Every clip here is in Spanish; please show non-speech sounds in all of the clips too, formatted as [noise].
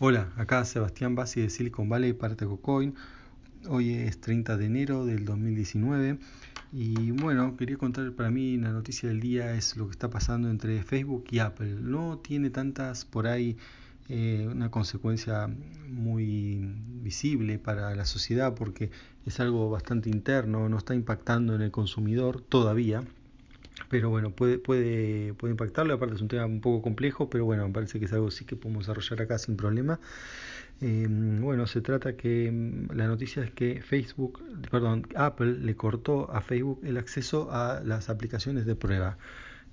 Hola, acá Sebastián Bassi de Silicon Valley para TecoCoin. Hoy es 30 de enero del 2019 y bueno, quería contar para mí la noticia del día es lo que está pasando entre Facebook y Apple. No tiene tantas por ahí eh, una consecuencia muy visible para la sociedad porque es algo bastante interno, no está impactando en el consumidor todavía pero bueno, puede, puede, puede impactarlo, aparte es un tema un poco complejo, pero bueno, me parece que es algo sí que podemos desarrollar acá sin problema. Eh, bueno, se trata que mm, la noticia es que Facebook, perdón, Apple le cortó a Facebook el acceso a las aplicaciones de prueba.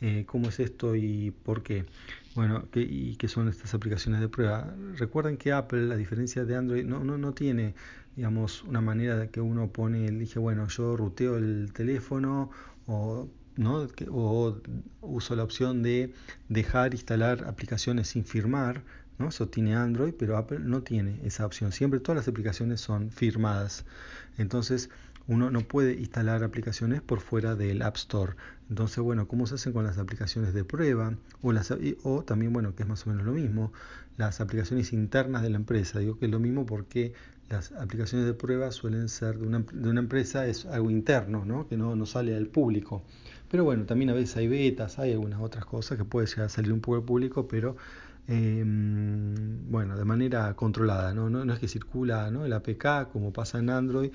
Eh, ¿Cómo es esto y por qué? Bueno, ¿qué, ¿y qué son estas aplicaciones de prueba? Recuerden que Apple, a diferencia de Android, no, no, no tiene, digamos, una manera de que uno pone, elige, bueno, yo ruteo el teléfono o ¿no? o uso la opción de dejar instalar aplicaciones sin firmar, ¿no? Eso tiene Android, pero Apple no tiene esa opción. Siempre todas las aplicaciones son firmadas. Entonces, uno no puede instalar aplicaciones por fuera del App Store. Entonces, bueno, ¿cómo se hacen con las aplicaciones de prueba? O, las, o también, bueno, que es más o menos lo mismo, las aplicaciones internas de la empresa. Digo que es lo mismo porque las aplicaciones de prueba suelen ser de una, de una empresa, es algo interno, ¿no? que no, no sale al público. Pero bueno, también a veces hay betas, hay algunas otras cosas que puede llegar a salir un poco al público, pero eh, bueno, de manera controlada, ¿no? No, no es que circula ¿no? el APK como pasa en Android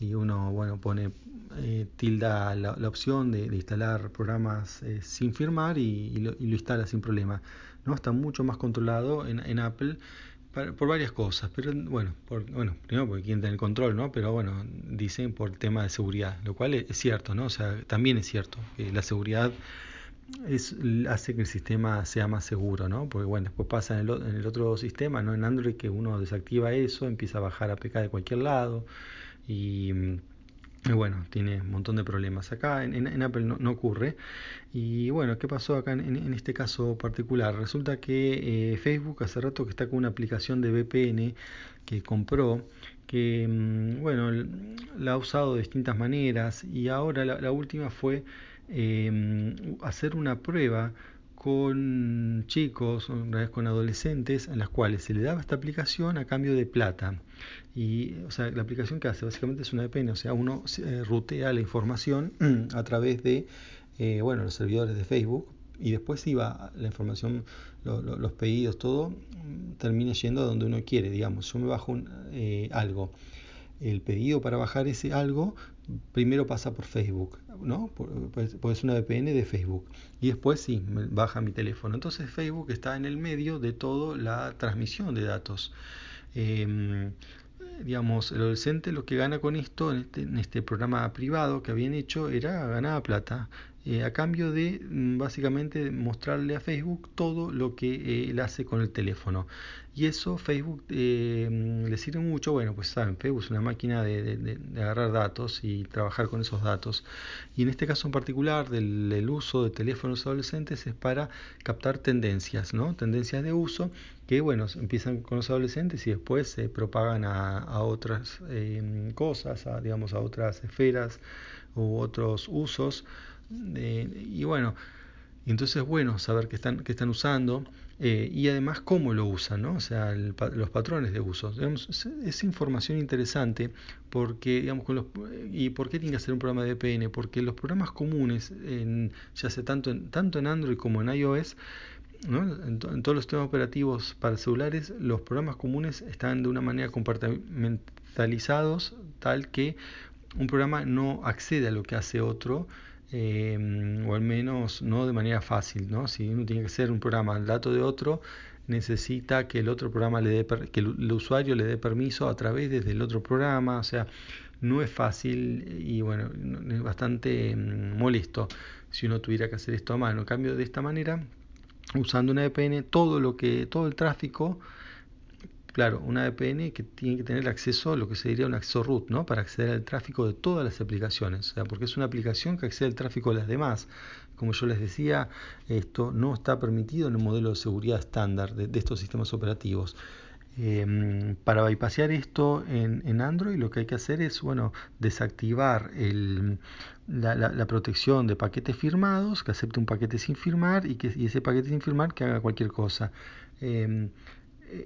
y uno bueno pone eh, tilda la, la, opción de, de, instalar programas eh, sin firmar y, y, lo, y, lo, instala sin problema. ¿no? Está mucho más controlado en, en Apple por varias cosas, pero bueno, por, bueno, primero porque quien tiene el control, ¿no? Pero bueno, dicen por tema de seguridad, lo cual es, cierto, ¿no? O sea, también es cierto que la seguridad hace que el sistema sea más seguro, ¿no? Porque bueno, después pasa en el, en el otro sistema, ¿no? En Android que uno desactiva eso, empieza a bajar APK de cualquier lado y y bueno, tiene un montón de problemas. Acá en, Apple no, ocurre. Y bueno, ¿qué pasó acá en, este caso particular? Resulta que eh, Facebook hace rato que está con una aplicación de VPN que compró, que mm, bueno, la ha usado de distintas maneras y ahora la, última fue eh, hacer una prueba con chicos, una vez con adolescentes, en las cuales se le daba esta aplicación a cambio de plata. Y, o sea, la aplicación que hace básicamente es una VPN, o sea, uno eh, rutea la información [clears throat] a través de, eh, bueno, los servidores de Facebook y después iba la información, lo, lo, los pedidos, todo, termina yendo a donde uno quiere, digamos. Yo me bajo un, eh, algo el pedido para bajar ese algo primero pasa por Facebook, ¿no? Pues, pues una VPN de Facebook. Y después sí, baja mi teléfono. Entonces Facebook está en el medio de toda la transmisión de datos. Eh, digamos, el adolescente lo que gana con esto, en este, en este programa privado que habían hecho, era ganar plata. Eh, a cambio de básicamente mostrarle a Facebook todo lo que eh, él hace con el teléfono. Y eso Facebook eh, le sirve mucho, bueno, pues saben, Facebook es una máquina de, de, agarrar datos y trabajar con esos datos. Y en este caso en particular del, uso de teléfonos adolescentes es para captar tendencias, ¿no? Tendencias de uso que, bueno, empiezan con los adolescentes y después se propagan a, a otras eh, cosas, a, digamos, a otras esferas u otros usos. Eh, y bueno, entonces es bueno saber qué están, qué están usando eh, y además cómo lo usan, ¿no? o sea, el, los patrones de uso. Digamos, es, información interesante porque, digamos, con los, ¿y por qué tiene que hacer un programa de VPN? Porque los programas comunes, en, ya sea tanto en, tanto en Android como en iOS, ¿no? en, todos los sistemas operativos para celulares, los programas comunes están de una manera compartimentalizados tal que un programa no accede a lo que hace otro eh, o al menos no de manera fácil, ¿no? Si uno tiene que hacer un programa al dato de otro, necesita que el otro programa le dé, que el, usuario le dé permiso a través desde el otro programa, o sea, no es fácil y bueno, es bastante mm, molesto si uno tuviera que hacer esto a mano. En cambio, de esta manera, usando una VPN, todo lo que, todo el tráfico Claro, una VPN que tiene que tener acceso a lo que se diría un acceso root, ¿no? Para acceder al tráfico de todas las aplicaciones, o sea, porque es una aplicación que accede al tráfico de las demás. Como yo les decía, esto no está permitido en el modelo de seguridad estándar de, estos sistemas operativos. Eh, para bypassear esto en, Android lo que hay que hacer es bueno desactivar la, protección de paquetes firmados, que acepte un paquete sin firmar y que ese paquete sin firmar que haga cualquier cosa. Eh,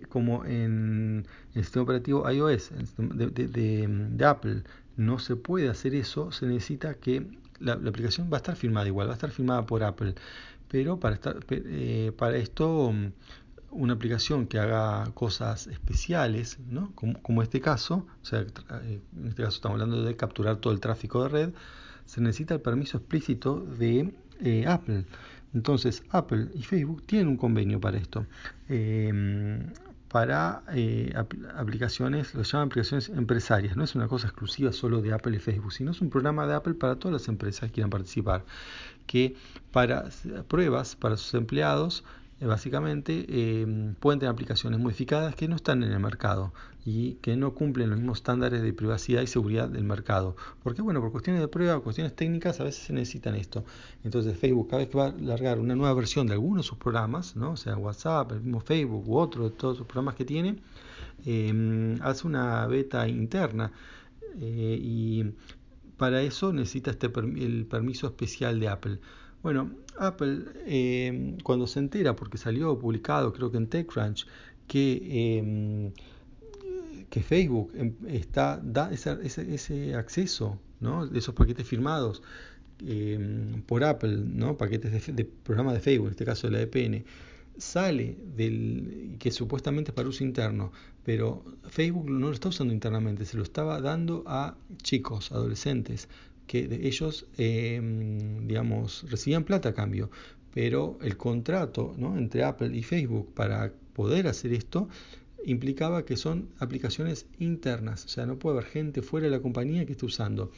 como en el sistema operativo iOS de, Apple no se puede hacer eso, se necesita que la, aplicación va a estar firmada igual, va a estar firmada por Apple, pero para, estar, eh, para esto una aplicación que haga cosas especiales, ¿no? como, como este caso, o sea, en este caso estamos hablando de capturar todo el tráfico de red, se necesita el permiso explícito de eh, Apple. Entonces, Apple y Facebook tienen un convenio para esto. Em, para eh, aplicaciones, lo llaman aplicaciones empresarias. No es una cosa exclusiva solo de Apple y Facebook, sino es un programa de Apple para todas las empresas que quieran participar. Que para pruebas para sus empleados básicamente eh, pueden tener aplicaciones modificadas que no están en el mercado y que no cumplen los mismos estándares de privacidad y seguridad del mercado. Porque bueno, por cuestiones de prueba, cuestiones técnicas, a veces se necesitan esto. Entonces Facebook cada vez que va a largar una nueva versión de alguno de sus programas, ¿no? o sea WhatsApp, el mismo Facebook u otro de todos sus programas que tiene, eh, hace una beta interna y para eso necesita este el permiso especial de Apple. Bueno, Apple em, cuando se entera, porque salió publicado creo que en TechCrunch, que, em, Facebook em, está, da ese, ese, acceso ¿no? esos paquetes firmados por Apple, ¿no? paquetes de, de programa de Facebook, en este caso de la EPN, sale del que supuestamente es para uso interno, pero Facebook no lo está usando internamente, se lo estaba dando a chicos, adolescentes, que ellos, em, digamos, recibían plata a cambio, pero el contrato ¿no? entre Apple y Facebook para poder hacer esto implicaba que son aplicaciones internas, o sea, no puede haber gente fuera de la compañía que esté usando.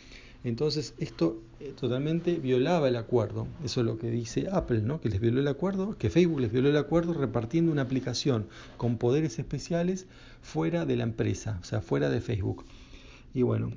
Entonces, esto eh, totalmente violaba el acuerdo. Eso es lo que dice Apple, ¿no? Que les violó el acuerdo, que Facebook les violó el acuerdo repartiendo una aplicación con poderes especiales fuera de la empresa, o sea, fuera de Facebook. Y bueno,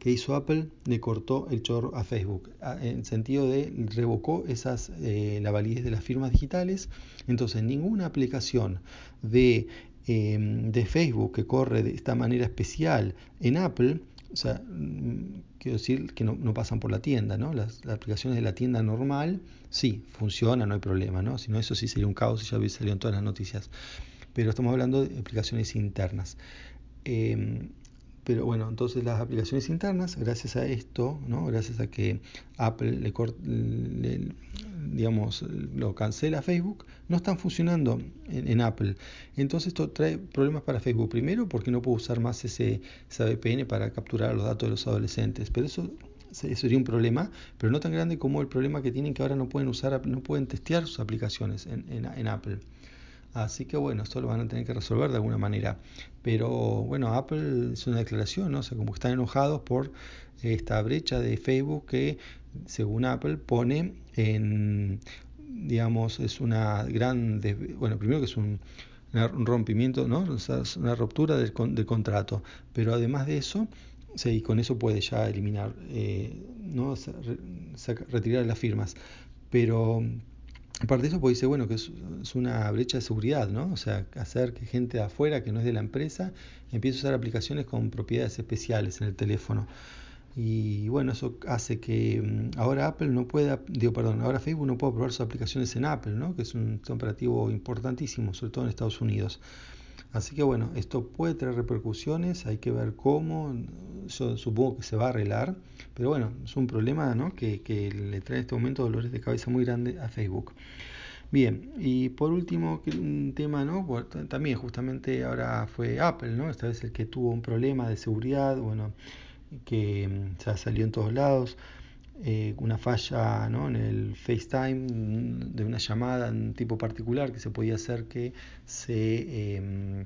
que hizo Apple le cortó el chorro a Facebook, en sentido de revocó esas, eh, la validez de las firmas digitales. Entonces, ninguna aplicación de, em, de Facebook que corre de esta manera especial en Apple, o sea, mm, quiero decir que no, pasan por la tienda, ¿no? Las, aplicaciones de la tienda normal, sí, funcionan, no hay problema, ¿no? Si no, eso sí sería un caos y ya salido en todas las noticias. Pero estamos hablando de aplicaciones internas. Em, pero bueno, entonces las aplicaciones internas, gracias a esto, ¿no? gracias a que Apple le, digamos, lo cancela Facebook, no están funcionando en, Apple. Entonces esto trae problemas para Facebook. Primero porque no puedo usar más ese, esa VPN para capturar los datos de los adolescentes. Pero eso sería un problema, pero no tan grande como el problema que tienen que ahora no pueden usar, no pueden testear sus aplicaciones en, en Apple. Así que bueno, esto lo van a tener que resolver de alguna manera. Pero bueno, Apple es una declaración, ¿no? O sea, como están enojados por esta brecha de Facebook que, según Apple, pone en, digamos, es una gran, bueno, primero que es un, rompimiento, ¿no? Es una ruptura del, contrato. Pero además de eso, sí, con eso puede ya eliminar, eh, ¿no? retirar las firmas. Pero Aparte de eso, pues dice, bueno, que es, una brecha de seguridad, ¿no? O sea, hacer que gente de afuera, que no es de la empresa, empiece a usar aplicaciones con propiedades especiales en el teléfono. Y bueno, eso hace que mm, ahora Apple no pueda, digo, perdón, ahora Facebook no pueda probar sus aplicaciones en Apple, ¿no? Que es un operativo importantísimo, sobre todo en Estados Unidos. Así que bueno, esto puede tener repercusiones, hay que ver cómo, yo supongo que se va a arreglar, pero bueno, es un problema ¿no? que, le trae en este momento dolores de cabeza muy grande a Facebook. Bien, y por último, un tema, ¿no? también justamente ahora fue Apple, ¿no? Esta vez el que tuvo un problema de seguridad, bueno, que mm, ya salió en todos lados. Eh, una falla ¿no? en el FaceTime de una llamada en tipo particular que se podía hacer que se em,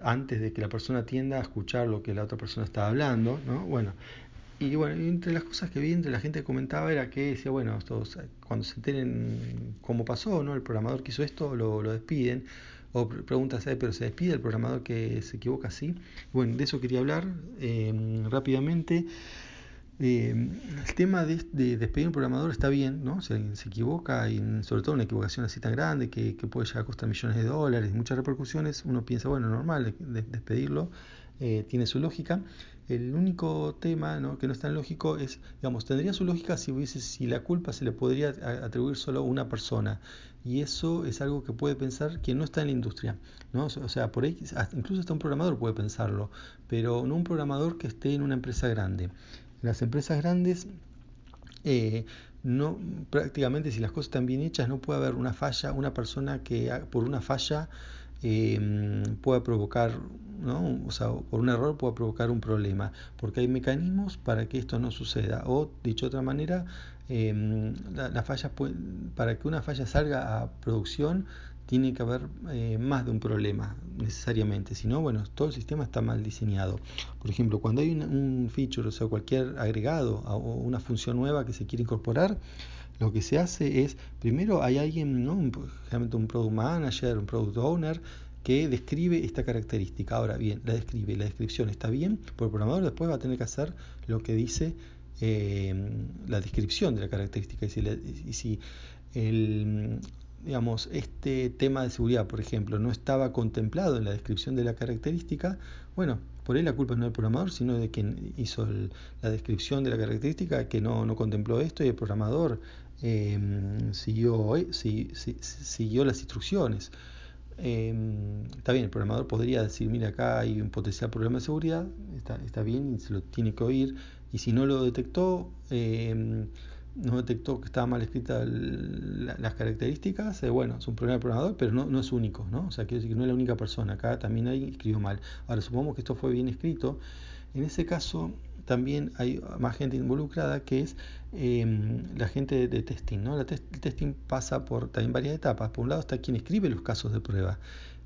antes de que la persona atienda a escuchar lo que la otra persona estaba hablando, ¿no? Bueno, y bueno, entre las cosas que vi entre la gente comentaba era que decía, bueno, cuando se enteren cómo pasó, ¿no? El programador que hizo esto lo, lo despiden. O preguntas, pero se despide el programador que se equivoca así. Bueno, de eso quería hablar em, rápidamente. Eh, el tema de, despedir un programador está bien, ¿no? Se, equivoca y sobre todo una equivocación así tan grande que, puede llegar a costar millones de dólares, muchas repercusiones, uno piensa, bueno, normal, despedirlo, eh, tiene su lógica. El único tema ¿no? que no es tan lógico es, digamos, tendría su lógica si hubiese, si la culpa se le podría atribuir solo a una persona. Y eso es algo que puede pensar quien no está en la industria. ¿no? O sea, por ahí, incluso hasta un programador puede pensarlo, pero no un programador que esté en una empresa grande. Las empresas grandes eh, no prácticamente si las cosas están bien hechas no puede haber una falla, una persona que por una falla eh, pueda provocar, ¿no? o sea, por un error pueda provocar un problema, porque hay mecanismos para que esto no suceda. O, dicho de otra manera, eh, la, para que una falla salga a producción tiene que haber eh, más de un problema necesariamente, si no, bueno, todo el sistema está mal diseñado. Por ejemplo, cuando hay un, feature, o sea, cualquier agregado o una función nueva que se quiere incorporar, lo que se hace es, primero hay alguien, ¿no? generalmente un product manager, un product owner, que describe esta característica. Ahora bien, la describe, la descripción está bien, porque el programador después va a tener que hacer lo que dice eh, la descripción de la característica. Y si, y si el, digamos, este tema de seguridad, por ejemplo, no estaba contemplado en la descripción de la característica, bueno, por ahí la culpa no del programador, sino de quien hizo la descripción de la característica, que no, no contempló esto y el programador eh, siguió, siguió las instrucciones. Eh, está bien, el programador podría decir, mira, acá hay un potencial problema de seguridad, está, está bien y se lo tiene que oír, y si no lo detectó, eh, no detectó que estaba mal escrita las características, eh, bueno, es un problema del programador, pero no, es único, ¿no? O sea, quiero decir que no es la única persona, acá también hay escribió mal. Ahora, supongamos que esto fue bien escrito, en ese caso también hay más gente involucrada que es em, la gente de, testing, ¿no? La el testing pasa por también varias etapas. Por un lado está quien escribe los casos de prueba.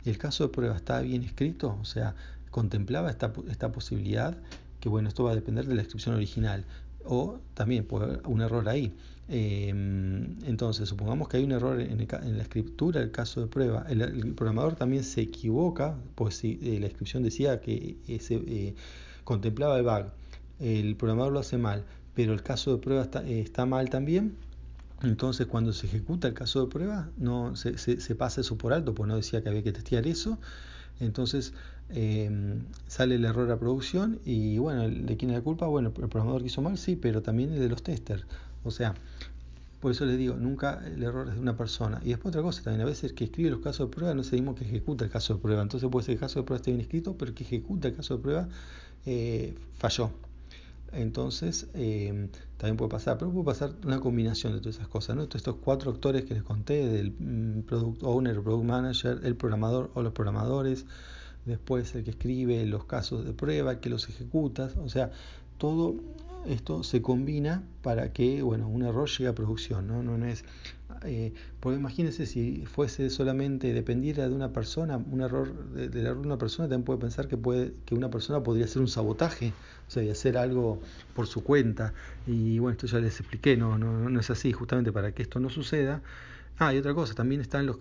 El caso de prueba está bien escrito, o sea, contemplaba esta, esta posibilidad, que bueno, esto va a depender de la descripción original o también puede haber un error ahí. Em, entonces, supongamos que hay un error en, la escritura del caso de prueba. El, programador también se equivoca, pues si eh, la descripción decía que ese, eh, contemplaba el bug, el programador lo hace mal, pero el caso de prueba está, eh, está mal también. Entonces, cuando se ejecuta el caso de prueba, no se, se, se pasa eso por alto, pues no decía que había que testear eso. Entonces em, sale el error a producción y bueno, ¿de quién es la culpa? Bueno, el programador que hizo mal, sí, pero también el de los testers. O sea, por eso les digo, nunca el error es de una persona. Y después otra cosa también, a veces que escribe los casos de prueba no es mismo que ejecuta el caso de prueba. Entonces puede ser que el caso de prueba esté bien escrito, pero el que ejecuta el caso de prueba eh, falló. Entonces, eh, también puede pasar, pero puede pasar una combinación de todas esas cosas, ¿no? estos cuatro actores que les conté, del mm, product owner, product manager, el programador o los programadores, después el que escribe los casos de prueba, que los ejecuta, o sea, todo esto se combina para que bueno, un error llegue a producción. ¿no? No, es, eh, porque imagínense si fuese solamente, dependiera de una persona, un error del error de una persona, también puede pensar que, puede, que una persona podría hacer un sabotaje, o sea, y hacer algo por su cuenta. Y bueno, esto ya les expliqué, no, no, no es así, justamente para que esto no suceda. Ah, y otra cosa, también están los,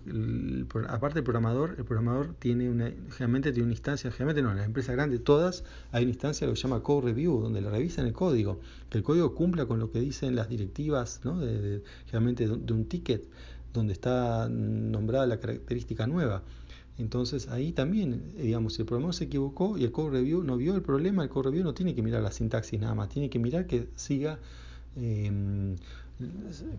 aparte del programador, el programador tiene una, generalmente tiene una instancia, generalmente no, en las empresas grandes todas hay una instancia que se llama code review, donde le revisan el código, que el código cumpla con lo que dicen las directivas, ¿no? de, generalmente de, un ticket, donde está nombrada la característica nueva. Entonces ahí también, digamos, si el programador se equivocó y el code review no vio el problema, el code review no tiene que mirar la sintaxis nada más, tiene que mirar que siga eh,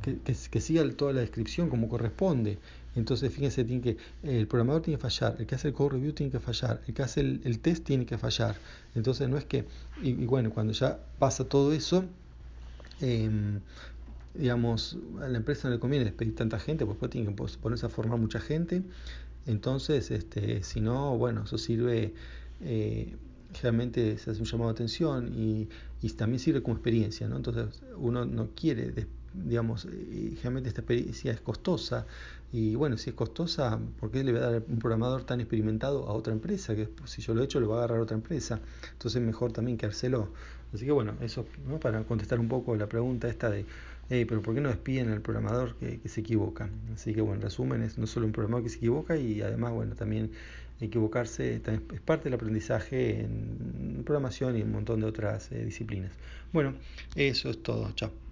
que, que, siga toda la descripción como corresponde. Entonces, fíjense, tiene que, el programador tiene que fallar, el que hace el code review tiene que fallar, el que hace el, test tiene que fallar. Entonces, no es que, y, bueno, cuando ya pasa todo eso, em, digamos, a la empresa no le conviene despedir tanta gente, porque después tiene que ponerse a formar mucha gente. Entonces, este, si no, bueno, eso sirve. Eh, generalmente se hace un llamado de atención y, y, también sirve como experiencia, ¿no? Entonces uno no quiere digamos, generalmente esta experiencia es costosa y bueno, si es costosa, ¿por qué le voy a dar un programador tan experimentado a otra empresa? Que si yo lo he hecho, lo va a agarrar otra empresa. Entonces es mejor también quedárselo. Así que bueno, eso ¿no? para contestar un poco la pregunta esta de, hey, pero ¿por qué no despiden al programador que, se equivoca? Así que bueno, en resumen, es no solo un programador que se equivoca y además, bueno, también equivocarse es parte del aprendizaje en programación y un montón de otras eh, disciplinas. Bueno, eso es todo. Chao.